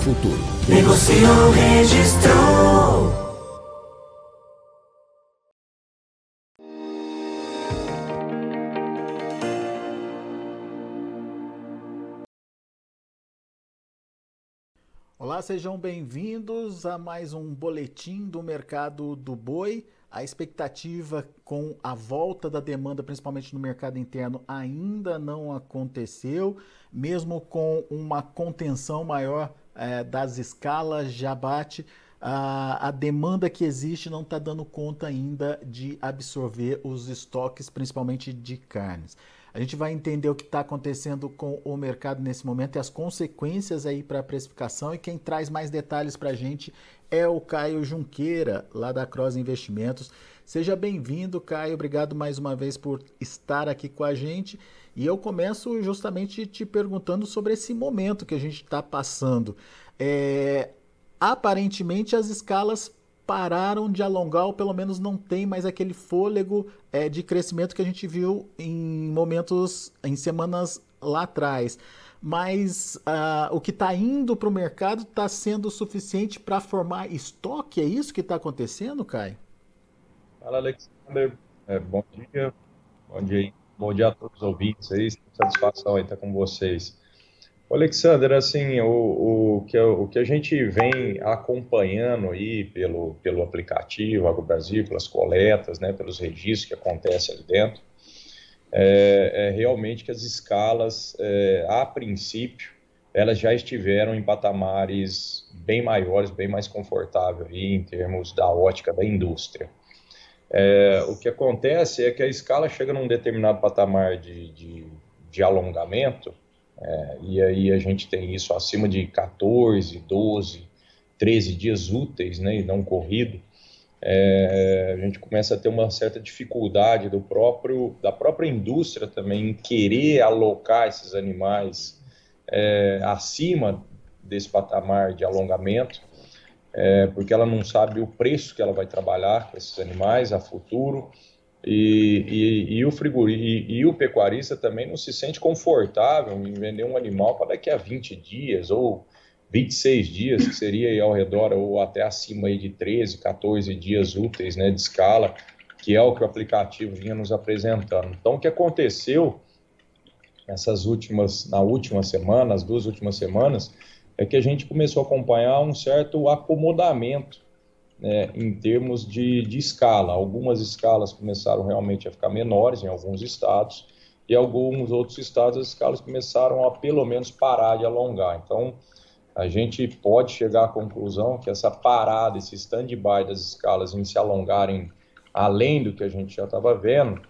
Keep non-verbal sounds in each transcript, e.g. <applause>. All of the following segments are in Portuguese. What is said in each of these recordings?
futuro. Negociou, registrou. Olá, sejam bem-vindos a mais um boletim do mercado do boi. A expectativa com a volta da demanda, principalmente no mercado interno, ainda não aconteceu, mesmo com uma contenção maior é, das escalas de abate, a, a demanda que existe não está dando conta ainda de absorver os estoques, principalmente de carnes. A gente vai entender o que está acontecendo com o mercado nesse momento e as consequências aí para a precificação. E quem traz mais detalhes para a gente é o Caio Junqueira, lá da Cross Investimentos. Seja bem-vindo, Caio. Obrigado mais uma vez por estar aqui com a gente. E eu começo justamente te perguntando sobre esse momento que a gente está passando. É, aparentemente, as escalas pararam de alongar, ou pelo menos não tem mais aquele fôlego é, de crescimento que a gente viu em momentos, em semanas lá atrás. Mas uh, o que está indo para o mercado está sendo suficiente para formar estoque? É isso que está acontecendo, Caio? Fala, Alexander. É, bom dia. Bom dia, bom dia a todos os ouvintes aí. Satisfação em estar com vocês. Alexander, assim, o, o, que, o que a gente vem acompanhando aí pelo, pelo aplicativo AgroBrasil, pelas coletas, né, pelos registros que acontecem ali dentro, é, é realmente que as escalas, é, a princípio, elas já estiveram em patamares bem maiores, bem mais confortáveis aí, em termos da ótica da indústria. É, o que acontece é que a escala chega num determinado patamar de, de, de alongamento, é, e aí a gente tem isso acima de 14, 12, 13 dias úteis, né, e não corrido, é, a gente começa a ter uma certa dificuldade do próprio, da própria indústria também em querer alocar esses animais é, acima desse patamar de alongamento, é, porque ela não sabe o preço que ela vai trabalhar com esses animais a futuro, e, e, e, o frigori, e, e, o pecuarista também não se sente confortável em vender um animal para daqui a 20 dias ou 26 dias, que seria ao redor ou até acima aí de 13, 14 dias úteis né, de escala, que é o que o aplicativo vinha nos apresentando. Então, o que aconteceu essas últimas, na última semana, as duas últimas semanas, é que a gente começou a acompanhar um certo acomodamento né, em termos de, de escala. Algumas escalas começaram realmente a ficar menores em alguns estados, e alguns outros estados as escalas começaram a pelo menos parar de alongar. Então, a gente pode chegar à conclusão que essa parada, esse stand-by das escalas em se alongarem além do que a gente já estava vendo,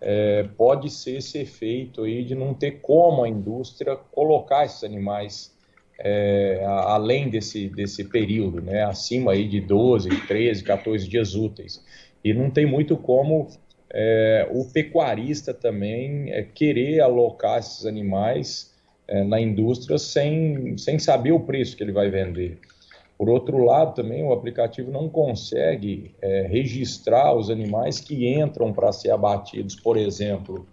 é, pode ser esse efeito aí de não ter como a indústria colocar esses animais é, além desse, desse período, né, acima aí de 12, 13, 14 dias úteis. E não tem muito como é, o pecuarista também é, querer alocar esses animais é, na indústria sem, sem saber o preço que ele vai vender. Por outro lado, também o aplicativo não consegue é, registrar os animais que entram para ser abatidos, por exemplo,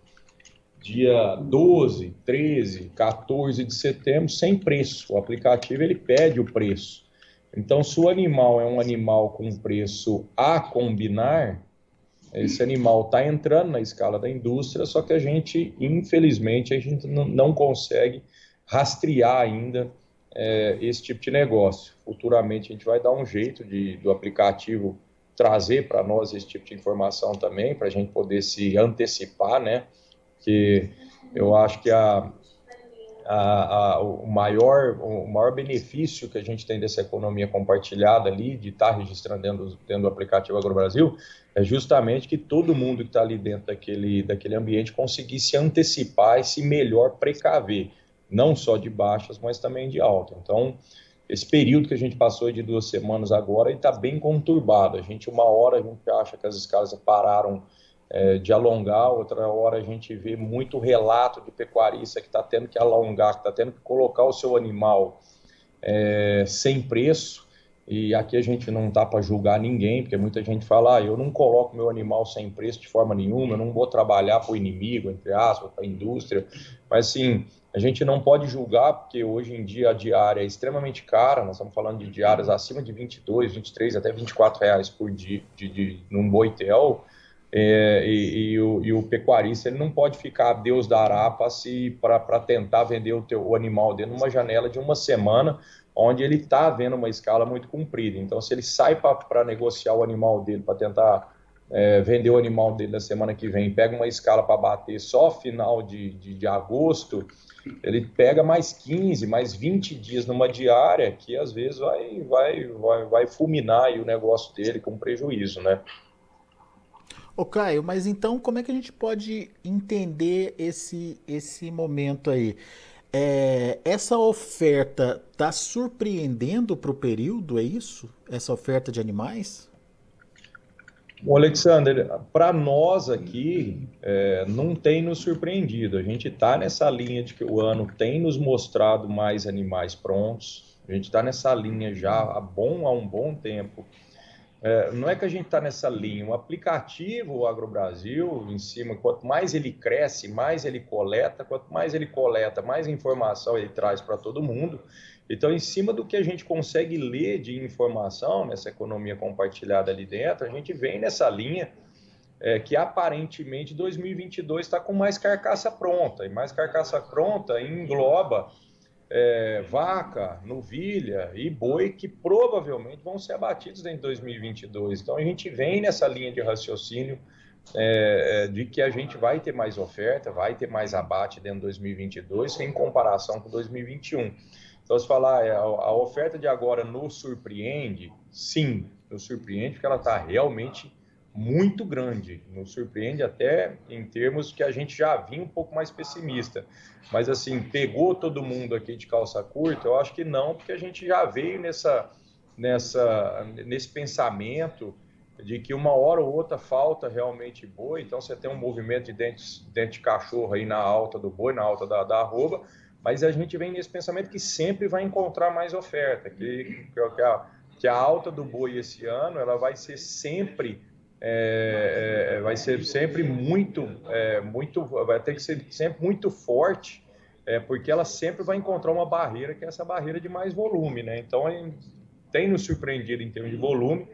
dia 12, 13, 14 de setembro, sem preço. O aplicativo ele pede o preço. Então, se o animal é um animal com preço a combinar, esse animal está entrando na escala da indústria, só que a gente, infelizmente, a gente não consegue rastrear ainda é, esse tipo de negócio. Futuramente a gente vai dar um jeito de, do aplicativo trazer para nós esse tipo de informação também, para a gente poder se antecipar, né? Que eu acho que a, a, a, o, maior, o maior benefício que a gente tem dessa economia compartilhada ali, de estar tá registrando dentro, dentro do aplicativo AgroBrasil, é justamente que todo mundo que está ali dentro daquele, daquele ambiente conseguir se antecipar e se melhor precaver, não só de baixas, mas também de alta. Então, esse período que a gente passou de duas semanas agora está bem conturbado. A gente, uma hora, a gente acha que as escalas pararam é, de alongar, outra hora a gente vê muito relato de pecuarista que está tendo que alongar, que está tendo que colocar o seu animal é, sem preço. E aqui a gente não está para julgar ninguém, porque muita gente fala: ah, eu não coloco meu animal sem preço de forma nenhuma, eu não vou trabalhar para o inimigo, entre aspas, para a indústria. Mas, assim, a gente não pode julgar, porque hoje em dia a diária é extremamente cara, nós estamos falando de diárias acima de 22, 23, até 24 reais por dia de, de, num boitel, é, e, e, o, e, o, pecuarista ele não pode ficar Deus dará para tentar vender o, teu, o animal dentro de uma janela de uma semana, onde ele está vendo uma escala muito comprida. Então, se ele sai para negociar o animal dele, para tentar é, vender o animal dele na semana que vem, pega uma escala para bater só final de, de, de agosto, ele pega mais 15, mais 20 dias numa diária, que às vezes vai, vai, vai, vai fulminar o negócio dele com prejuízo, né? Ô Caio, mas então como é que a gente pode entender esse, esse momento aí? É, essa oferta está surpreendendo para o período, é isso? Essa oferta de animais? O Alexander, para nós aqui, é, não tem nos surpreendido. A gente está nessa linha de que o ano tem nos mostrado mais animais prontos. A gente está nessa linha já há, bom, há um bom tempo. É, não é que a gente está nessa linha. O aplicativo o AgroBrasil, em cima, quanto mais ele cresce, mais ele coleta. Quanto mais ele coleta, mais informação ele traz para todo mundo. Então, em cima do que a gente consegue ler de informação nessa economia compartilhada ali dentro, a gente vem nessa linha é, que aparentemente 2022 está com mais carcaça pronta. E mais carcaça pronta engloba é, vaca, novilha e boi que provavelmente vão ser abatidos de 2022. Então, a gente vem nessa linha de raciocínio é, é, de que a gente vai ter mais oferta, vai ter mais abate dentro de 2022 em comparação com 2021. Então, se falar, é, a oferta de agora nos surpreende, sim, nos surpreende, porque ela está realmente muito grande. Nos surpreende até em termos que a gente já vinha um pouco mais pessimista. Mas, assim, pegou todo mundo aqui de calça curta? Eu acho que não, porque a gente já veio nessa, nessa, nesse pensamento de que uma hora ou outra falta realmente boi, então você tem um movimento de dente, dente de cachorro aí na alta do boi, na alta da, da arroba, mas a gente vem nesse pensamento que sempre vai encontrar mais oferta, que, que, a, que a alta do boi esse ano ela vai ser sempre é, é, vai ser sempre muito é, muito vai ter que ser sempre muito forte é, porque ela sempre vai encontrar uma barreira que é essa barreira de mais volume né então tem nos surpreendido em termos de volume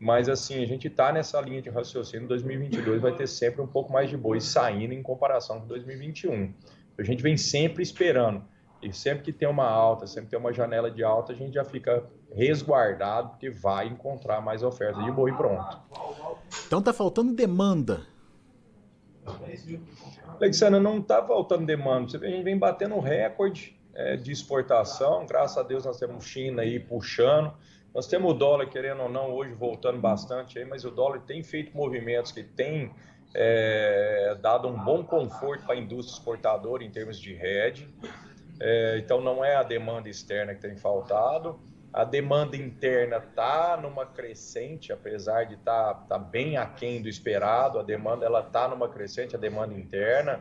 mas assim a gente está nessa linha de raciocínio 2022 vai ter sempre um pouco mais de boi saindo em comparação com 2021 a gente vem sempre esperando. E sempre que tem uma alta, sempre tem uma janela de alta, a gente já fica resguardado, porque vai encontrar mais oferta de boi pronto. Então tá faltando demanda. Alexandra, não tá faltando demanda. Você vê, a gente vem batendo recorde é, de exportação. Graças a Deus nós temos China aí puxando. Nós temos o dólar, querendo ou não, hoje voltando bastante aí, mas o dólar tem feito movimentos que tem é, dado um bom conforto para a indústria exportadora em termos de rede. É, então, não é a demanda externa que tem faltado. A demanda interna está numa crescente, apesar de estar tá, tá bem aquém do esperado. A demanda ela está numa crescente, a demanda interna,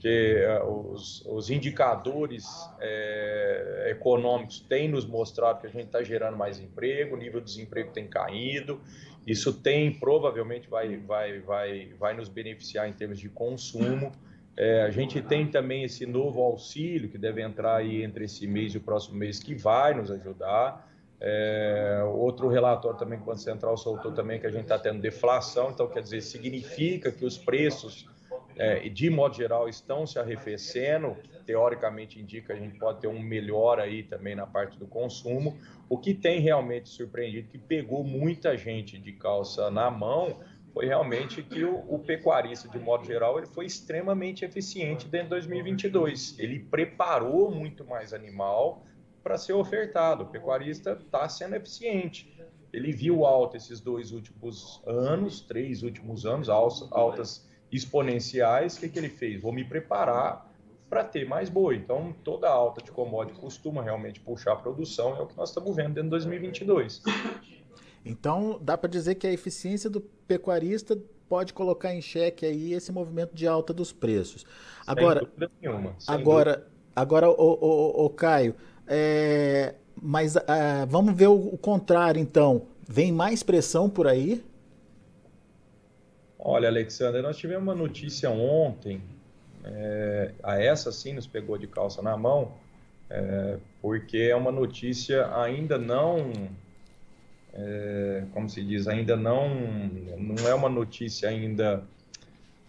que uh, os, os, indicadores é, econômicos têm nos mostrado que a gente está gerando mais emprego, o nível de desemprego tem caído. Isso tem, provavelmente, vai, vai, vai, vai nos beneficiar em termos de consumo. É, a gente tem também esse novo auxílio que deve entrar aí entre esse mês e o próximo mês, que vai nos ajudar. É, outro relatório também que o Banco Central soltou também que a gente está tendo deflação, então quer dizer, significa que os preços é, de modo geral, estão se arrefecendo. Teoricamente, indica que a gente pode ter um melhor aí também na parte do consumo. O que tem realmente surpreendido, que pegou muita gente de calça na mão, foi realmente que o, o, pecuarista, de modo geral, ele foi extremamente eficiente dentro de 2022. Ele preparou muito mais animal para ser ofertado. O pecuarista está sendo eficiente. Ele viu alta esses dois últimos anos, três últimos anos, altas exponenciais, o que, que ele fez? Vou me preparar para ter mais boi. Então, toda alta de commodity costuma realmente puxar a produção, é o que nós estamos vendo dentro de 2022. Então, dá para dizer que a eficiência do pecuarista pode colocar em xeque aí esse movimento de alta dos preços. Agora, nenhuma, agora, dúvida. agora, o, o, Caio, é, mas uh, vamos ver o, o contrário, então. Vem mais pressão por aí? Olha, Alexandre, nós tivemos uma notícia ontem é, a essa sim nos pegou de calça na mão, é, porque é uma notícia ainda não, é, como se diz, ainda não, não é uma notícia ainda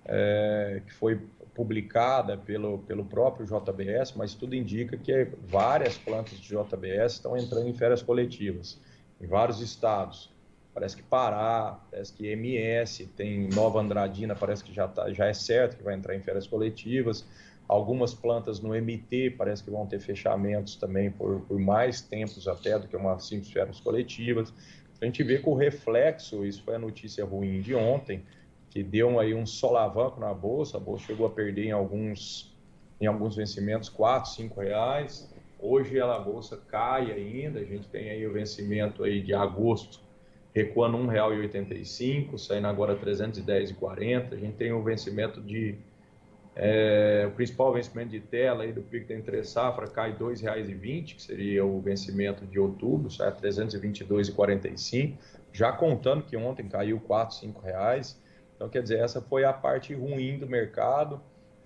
é, que foi publicada pelo, pelo próprio JBS, mas tudo indica que várias plantas de JBS estão entrando em férias coletivas, em vários estados. Parece que Pará, parece que MS, tem Nova Andradina, parece que já, tá, já é certo que vai entrar em férias coletivas. Algumas plantas no MT parece que vão ter fechamentos também por, por mais tempos até do que uma simples férias coletivas. A gente vê que o reflexo, isso foi a notícia ruim de ontem, que deu aí um solavanco na bolsa, a bolsa chegou a perder em alguns, em alguns vencimentos 4, 5 reais. Hoje ela, a bolsa cai ainda, a gente tem aí o vencimento aí de agosto recuando R$ 1,85, saindo agora R$ 310,40. A gente tem o vencimento de. É, o principal vencimento de tela aí do pico da entre safra cai R$ 2,20, que seria o vencimento de outubro, sai a R$ 322,45, já contando que ontem caiu R$ 4, R$ reais. Então, quer dizer, essa foi a parte ruim do mercado,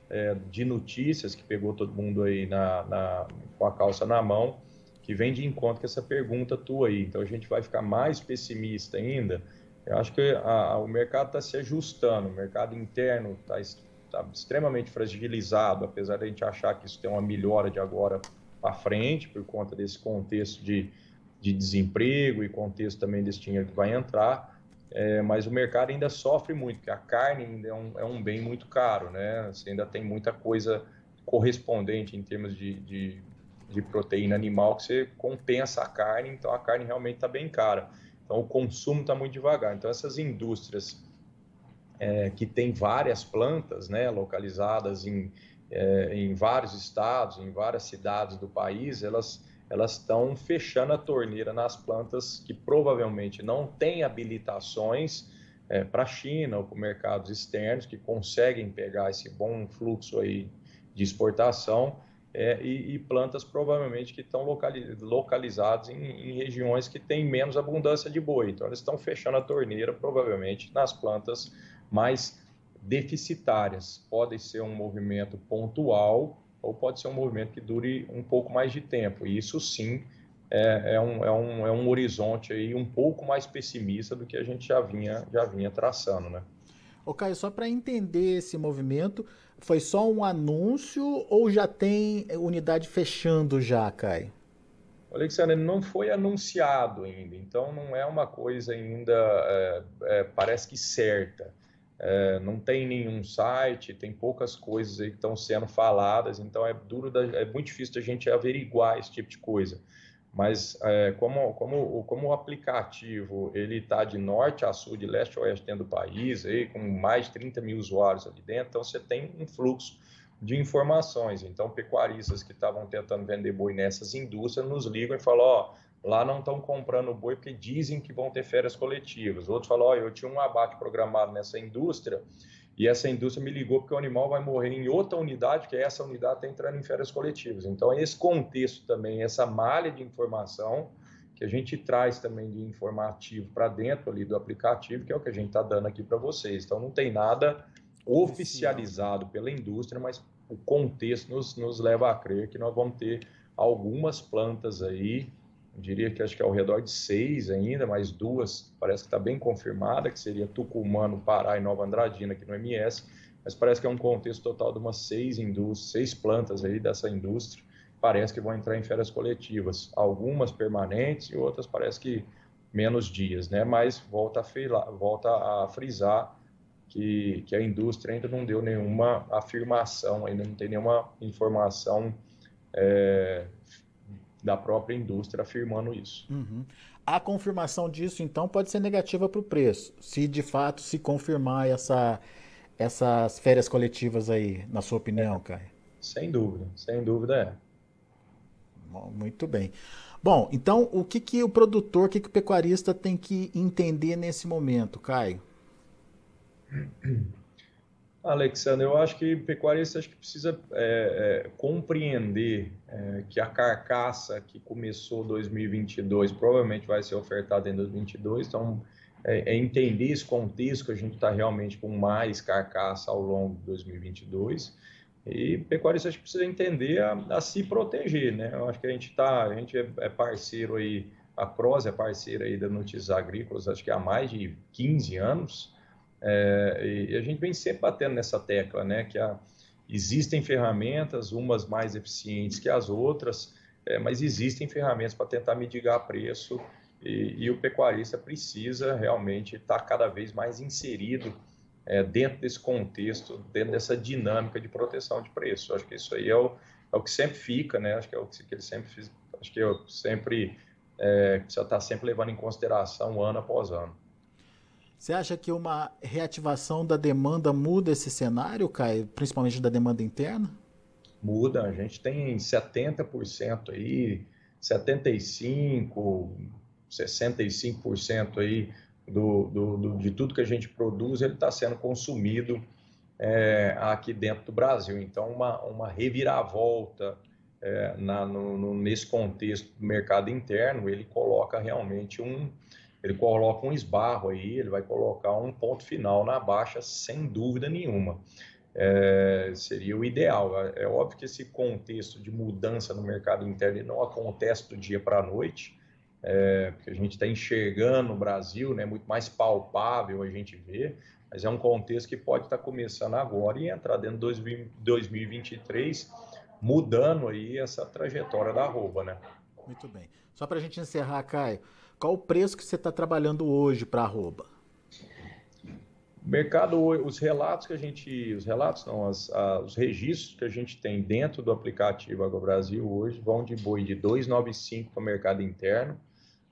é, de notícias que pegou todo mundo aí na, na, com a calça na mão que vem de encontro com essa pergunta tua aí. Então a gente vai ficar mais pessimista ainda. Eu acho que a, a, o mercado está se ajustando, o mercado interno está tá extremamente fragilizado, apesar de a gente achar que isso tem uma melhora de agora para frente, por conta desse contexto de, de desemprego e contexto também desse dinheiro que vai entrar. É, mas o mercado ainda sofre muito, porque a carne ainda é um, é um bem muito caro, né? Você ainda tem muita coisa correspondente em termos de, de de proteína animal que você compensa a carne, então a carne realmente está bem cara. Então o consumo está muito devagar. Então essas indústrias é, que têm várias plantas, né, localizadas em, é, em vários estados, em várias cidades do país, elas elas estão fechando a torneira nas plantas que provavelmente não têm habilitações é, para a China ou para mercados externos que conseguem pegar esse bom fluxo aí de exportação é, e, e, plantas provavelmente que estão localiz, localizadas em, em, regiões que têm menos abundância de boi. Então, eles estão fechando a torneira provavelmente nas plantas mais deficitárias. Pode ser um movimento pontual ou pode ser um movimento que dure um pouco mais de tempo. E isso sim é, é, um, é, um, é um horizonte aí um pouco mais pessimista do que a gente já vinha, já vinha traçando, né? Ô Caio, só para entender esse movimento, foi só um anúncio ou já tem unidade fechando já, Caio? Alexandre, não foi anunciado ainda, então não é uma coisa ainda, é, é, parece que certa. É, não tem nenhum site, tem poucas coisas aí que estão sendo faladas, então é duro, da, é muito difícil a gente averiguar esse tipo de coisa mas é, como, como, como o aplicativo ele está de norte a sul, de leste a oeste dentro do país, aí, com mais de 30 mil usuários ali dentro, então você tem um fluxo de informações. Então, pecuaristas que estavam tentando vender boi nessas indústrias nos ligam e falam: ó, lá não estão comprando boi porque dizem que vão ter férias coletivas. Outros falam: ó, eu tinha um abate programado nessa indústria e essa indústria me ligou porque o animal vai morrer em outra unidade, que é essa unidade está entrando em férias coletivas. Então, esse contexto também, essa malha de informação que a gente traz também de informativo para dentro ali do aplicativo, que é o que a gente está dando aqui para vocês. Então, não tem nada oficializado pela indústria, mas o contexto nos, nos leva a crer que nós vamos ter algumas plantas aí eu diria que acho que é ao redor de seis ainda, mais duas, parece que está bem confirmada, que seria Tucumano, Pará e Nova Andradina aqui no MS, mas parece que é um contexto total de umas seis indústrias, seis plantas aí dessa indústria, parece que vão entrar em férias coletivas, algumas permanentes e outras parece que menos dias, né? Mas volta a, volta a frisar que, que a indústria ainda não deu nenhuma afirmação, ainda não tem nenhuma informação é, da própria indústria afirmando isso. Uhum. A confirmação disso, então, pode ser negativa para o preço, se de fato se confirmar essa, essas férias coletivas aí, na sua opinião, é. Caio? Sem dúvida, sem dúvida é. Muito bem. Bom, então o que, que o produtor, o que, que o pecuarista tem que entender nesse momento, Caio? <clears throat> Alexandre, eu acho que pecuarista acho que precisa é, é, compreender é, que a carcaça que começou 2022 provavelmente vai ser ofertada em 2022, então é, é, entender esse contexto que a gente está realmente com mais carcaça ao longo de 2022 e pecuarista acho que precisa entender a, a, se proteger, né? Eu acho que a gente está, a gente é, é parceiro aí, a Pros é parceira aí da Notícias Agrícolas, acho que há mais de 15 anos, é, e a gente vem sempre batendo nessa tecla, né, que a, existem ferramentas, umas mais eficientes que as outras, é, mas existem ferramentas para tentar mitigar preço e, e, o pecuarista precisa realmente estar tá cada vez mais inserido é, dentro desse contexto, dentro dessa dinâmica de proteção de preço. Acho que isso aí é o, é o que sempre fica, né? Acho que é o que ele sempre fiz, acho que eu sempre é, precisa estar tá sempre levando em consideração ano após ano. Você acha que uma reativação da demanda muda esse cenário, Caio, principalmente da demanda interna? Muda, a gente tem 70% aí, 75%, 65% aí do, do, do, de tudo que a gente produz, ele está sendo consumido é, aqui dentro do Brasil. Então, uma, uma reviravolta é, na, no, no, nesse contexto do mercado interno, ele coloca realmente um, ele coloca um esbarro aí, ele vai colocar um ponto final na baixa, sem dúvida nenhuma. É, seria o ideal. É, é óbvio que esse contexto de mudança no mercado interno não acontece do dia para a noite, é, porque a gente está enxergando no Brasil, né, muito mais palpável a gente vê, mas é um contexto que pode estar tá começando agora e entrar dentro de 2023, mudando aí essa trajetória da arroba, né? Muito bem. Só para a gente encerrar, Caio, qual o preço que você está trabalhando hoje para arroba? mercado, os relatos que a gente, os relatos não, as, os registros que a gente tem dentro do aplicativo AgroBrasil hoje vão de boi de 295 para o mercado interno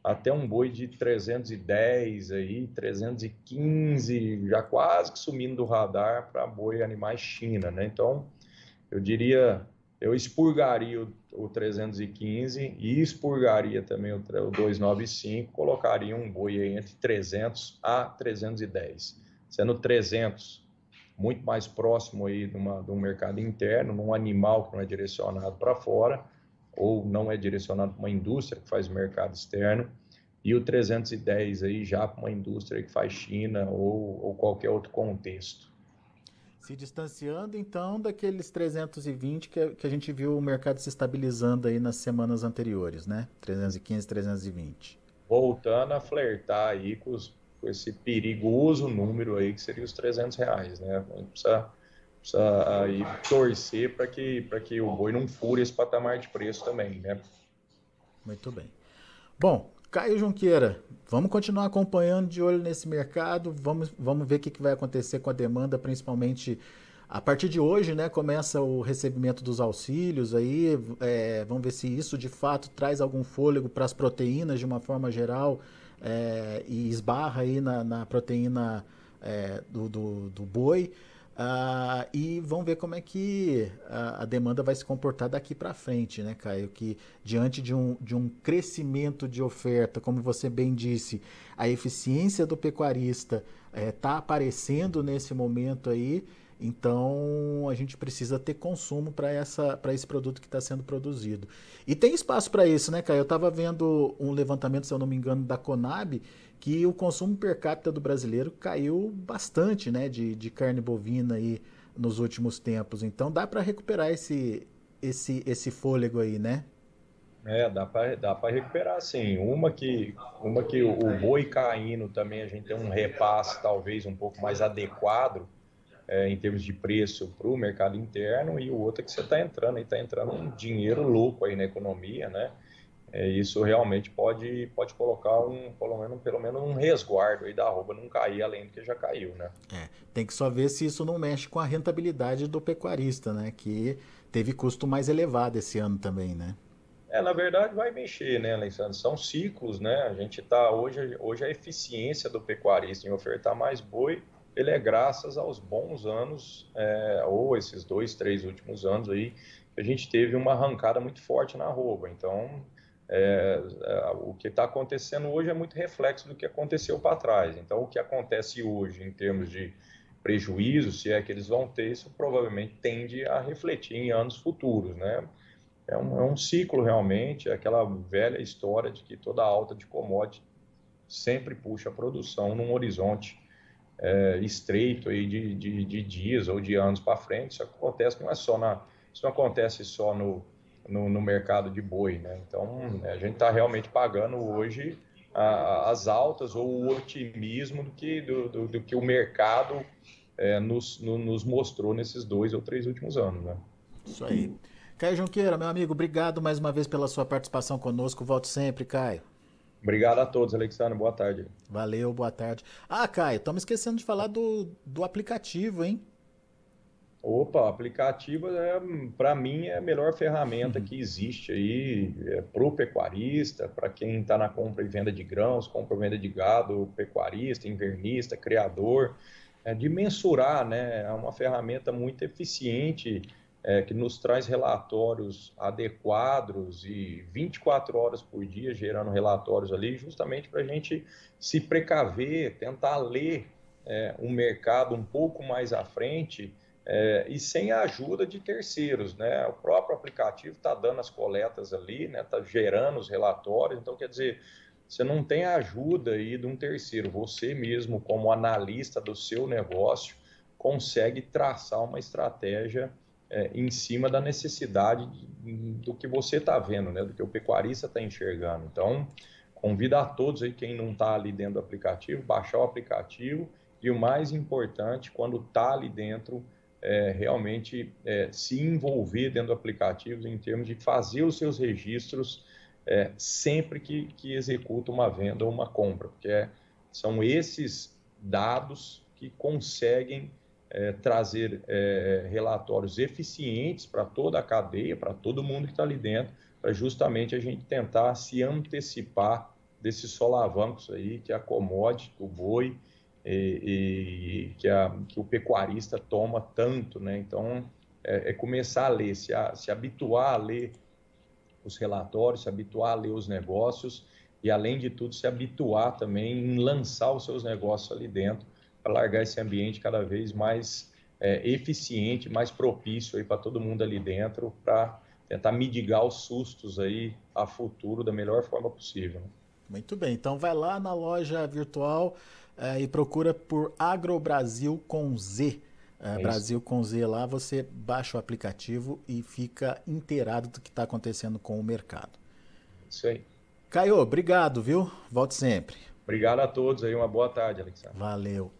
até um boi de 310 aí, 315, já quase que sumindo do radar para boi animais China, né? Então, eu diria eu expurgaria o, o 315 e expurgaria também o, o 295, colocaria um boi entre 300 a 310, sendo 300 muito mais próximo aí de, uma, de um mercado interno, num animal que não é direcionado para fora, ou não é direcionado para uma indústria que faz mercado externo, e o 310 aí já para uma indústria que faz China ou, ou qualquer outro contexto. Se distanciando, então, daqueles 320 que, que a gente viu o mercado se estabilizando aí nas semanas anteriores, né? 315, 320. Voltando a flertar aí com, os, com esse perigoso número aí que seria os 300 reais, né? A gente precisa, precisa aí torcer para que, que o boi não fure esse patamar de preço também, né? Muito bem. Bom, Caio Junqueira, vamos continuar acompanhando de olho nesse mercado, vamos, vamos ver o que, que vai acontecer com a demanda, principalmente a partir de hoje, né? Começa o recebimento dos auxílios aí, é, vamos ver se isso de fato traz algum fôlego para as proteínas de uma forma geral é, e esbarra aí na, na proteína é, do, do, do boi. Uh, e vamos ver como é que a, a demanda vai se comportar daqui para frente, né, Caio? Que diante de um, de um crescimento de oferta, como você bem disse, a eficiência do pecuarista está eh, aparecendo nesse momento aí, então a gente precisa ter consumo para esse produto que está sendo produzido. E tem espaço para isso, né, Caio? Eu estava vendo um levantamento, se eu não me engano, da Conab, que o consumo per capita do brasileiro caiu bastante, né, de, de carne bovina aí nos últimos tempos. Então dá para recuperar esse, esse, esse fôlego aí, né? É, dá para dá recuperar sim. Uma que, uma que o, boi caindo também a gente tem um repasse talvez um pouco mais adequado é, em termos de preço para o mercado interno e o outro é que você está entrando, e está entrando um dinheiro louco aí na economia, né? É, isso realmente pode, pode colocar um, pelo menos, pelo menos um resguardo aí da arroba não cair além do que já caiu, né? É, tem que só ver se isso não mexe com a rentabilidade do pecuarista, né? Que teve custo mais elevado esse ano também, né? É, na verdade vai mexer, né, Alexandre? São ciclos, né? A gente tá hoje, hoje a eficiência do pecuarista em ofertar mais boi ele é graças aos bons anos, é, ou esses dois, três últimos anos aí, que a gente teve uma arrancada muito forte na arroba. Então, é, é, o que está acontecendo hoje é muito reflexo do que aconteceu para trás. Então, o que acontece hoje em termos de prejuízo, se é que eles vão ter, isso provavelmente tende a refletir em anos futuros, né? É um, é um ciclo realmente, é aquela velha história de que toda alta de commodity sempre puxa a produção num horizonte é, estreito aí de, de, de, dias ou de anos para frente. Isso acontece não é só na, isso não acontece só no, no, no mercado de boi, né? Então a gente está realmente pagando hoje a, as altas ou o otimismo do que do, do, do que o mercado é, nos, no, nos mostrou nesses dois ou três últimos anos, né? Isso aí. Caio Junqueira, meu amigo, obrigado mais uma vez pela sua participação conosco. Volte sempre, Caio. Obrigado a todos, Alexandre. Boa tarde. Valeu, boa tarde. Ah, Caio, estamos esquecendo de falar do, do aplicativo, hein? Opa, aplicativo é, para mim é a melhor ferramenta uhum. que existe aí é, para o pecuarista, para quem está na compra e venda de grãos, compra e venda de gado, pecuarista, invernista, criador, é, de mensurar, né? É uma ferramenta muito eficiente é, que nos traz relatórios adequados e 24 horas por dia gerando relatórios ali, justamente para a gente se precaver, tentar ler é, um mercado um pouco mais à frente é, e sem a ajuda de terceiros, né? O próprio aplicativo está dando as coletas ali, né? Está gerando os relatórios, então quer dizer você não tem a ajuda aí de um terceiro, você mesmo como analista do seu negócio consegue traçar uma estratégia é, em cima da necessidade do que você está vendo, né, do que o pecuarista está enxergando. Então, convido a todos aí, quem não está ali dentro do aplicativo, baixar o aplicativo e o mais importante, quando está ali dentro, é, realmente é, se envolver dentro do aplicativo em termos de fazer os seus registros é, sempre que, que executa uma venda ou uma compra, porque é, são esses dados que conseguem é, trazer é, relatórios eficientes para toda a cadeia, para todo mundo que está ali dentro, para justamente a gente tentar se antecipar desses solavancos aí que a commodity, o boi e, e que, a, que, o pecuarista toma tanto, né? Então, é, é começar a ler, se, a, se habituar a ler os relatórios, se habituar a ler os negócios e, além de tudo, se habituar também em lançar os seus negócios ali dentro para largar esse ambiente cada vez mais é, eficiente, mais propício para todo mundo ali dentro, para tentar mitigar os sustos aí a futuro da melhor forma possível. Né? Muito bem, então vai lá na loja virtual é, e procura por AgroBrasil com Z. É, é Brasil com Z lá, você baixa o aplicativo e fica inteirado do que está acontecendo com o mercado. Isso aí. Caio, obrigado, viu? Volte sempre. Obrigado a todos aí, uma boa tarde, Alexandre. Valeu.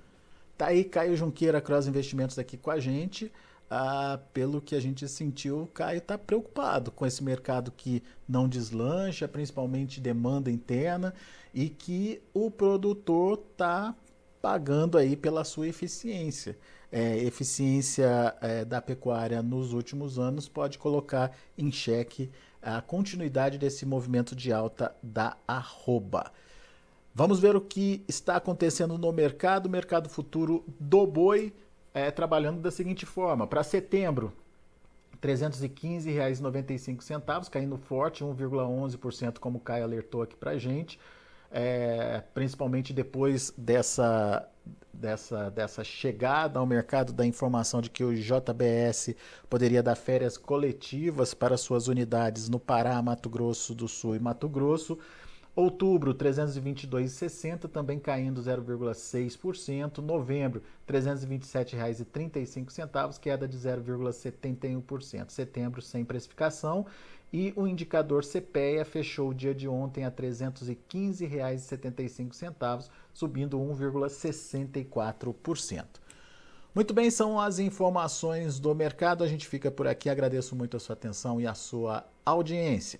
Tá aí Caio Junqueira, Cross Investimentos aqui com a gente. Ah, pelo que a gente sentiu, o Caio está preocupado com esse mercado que não deslancha, principalmente demanda interna, e que o produtor está pagando aí pela sua eficiência. É, eficiência é, da pecuária nos últimos anos pode colocar em xeque a continuidade desse movimento de alta da arroba. Vamos ver o que está acontecendo no mercado, mercado futuro do boi, é, trabalhando da seguinte forma: para setembro, R$ 315,95, caindo forte, 1,11%, como o Caio alertou aqui para gente, é, principalmente depois dessa, dessa, dessa chegada ao mercado da informação de que o JBS poderia dar férias coletivas para suas unidades no Pará, Mato Grosso do Sul e Mato Grosso. Outubro, 322,60, também caindo 0,6%. Novembro, R$ 327,35, queda de 0,71%. Setembro, sem precificação. E o indicador CPEA fechou o dia de ontem a R$ 315,75, subindo 1,64%. Muito bem, são as informações do mercado. A gente fica por aqui. Agradeço muito a sua atenção e a sua audiência.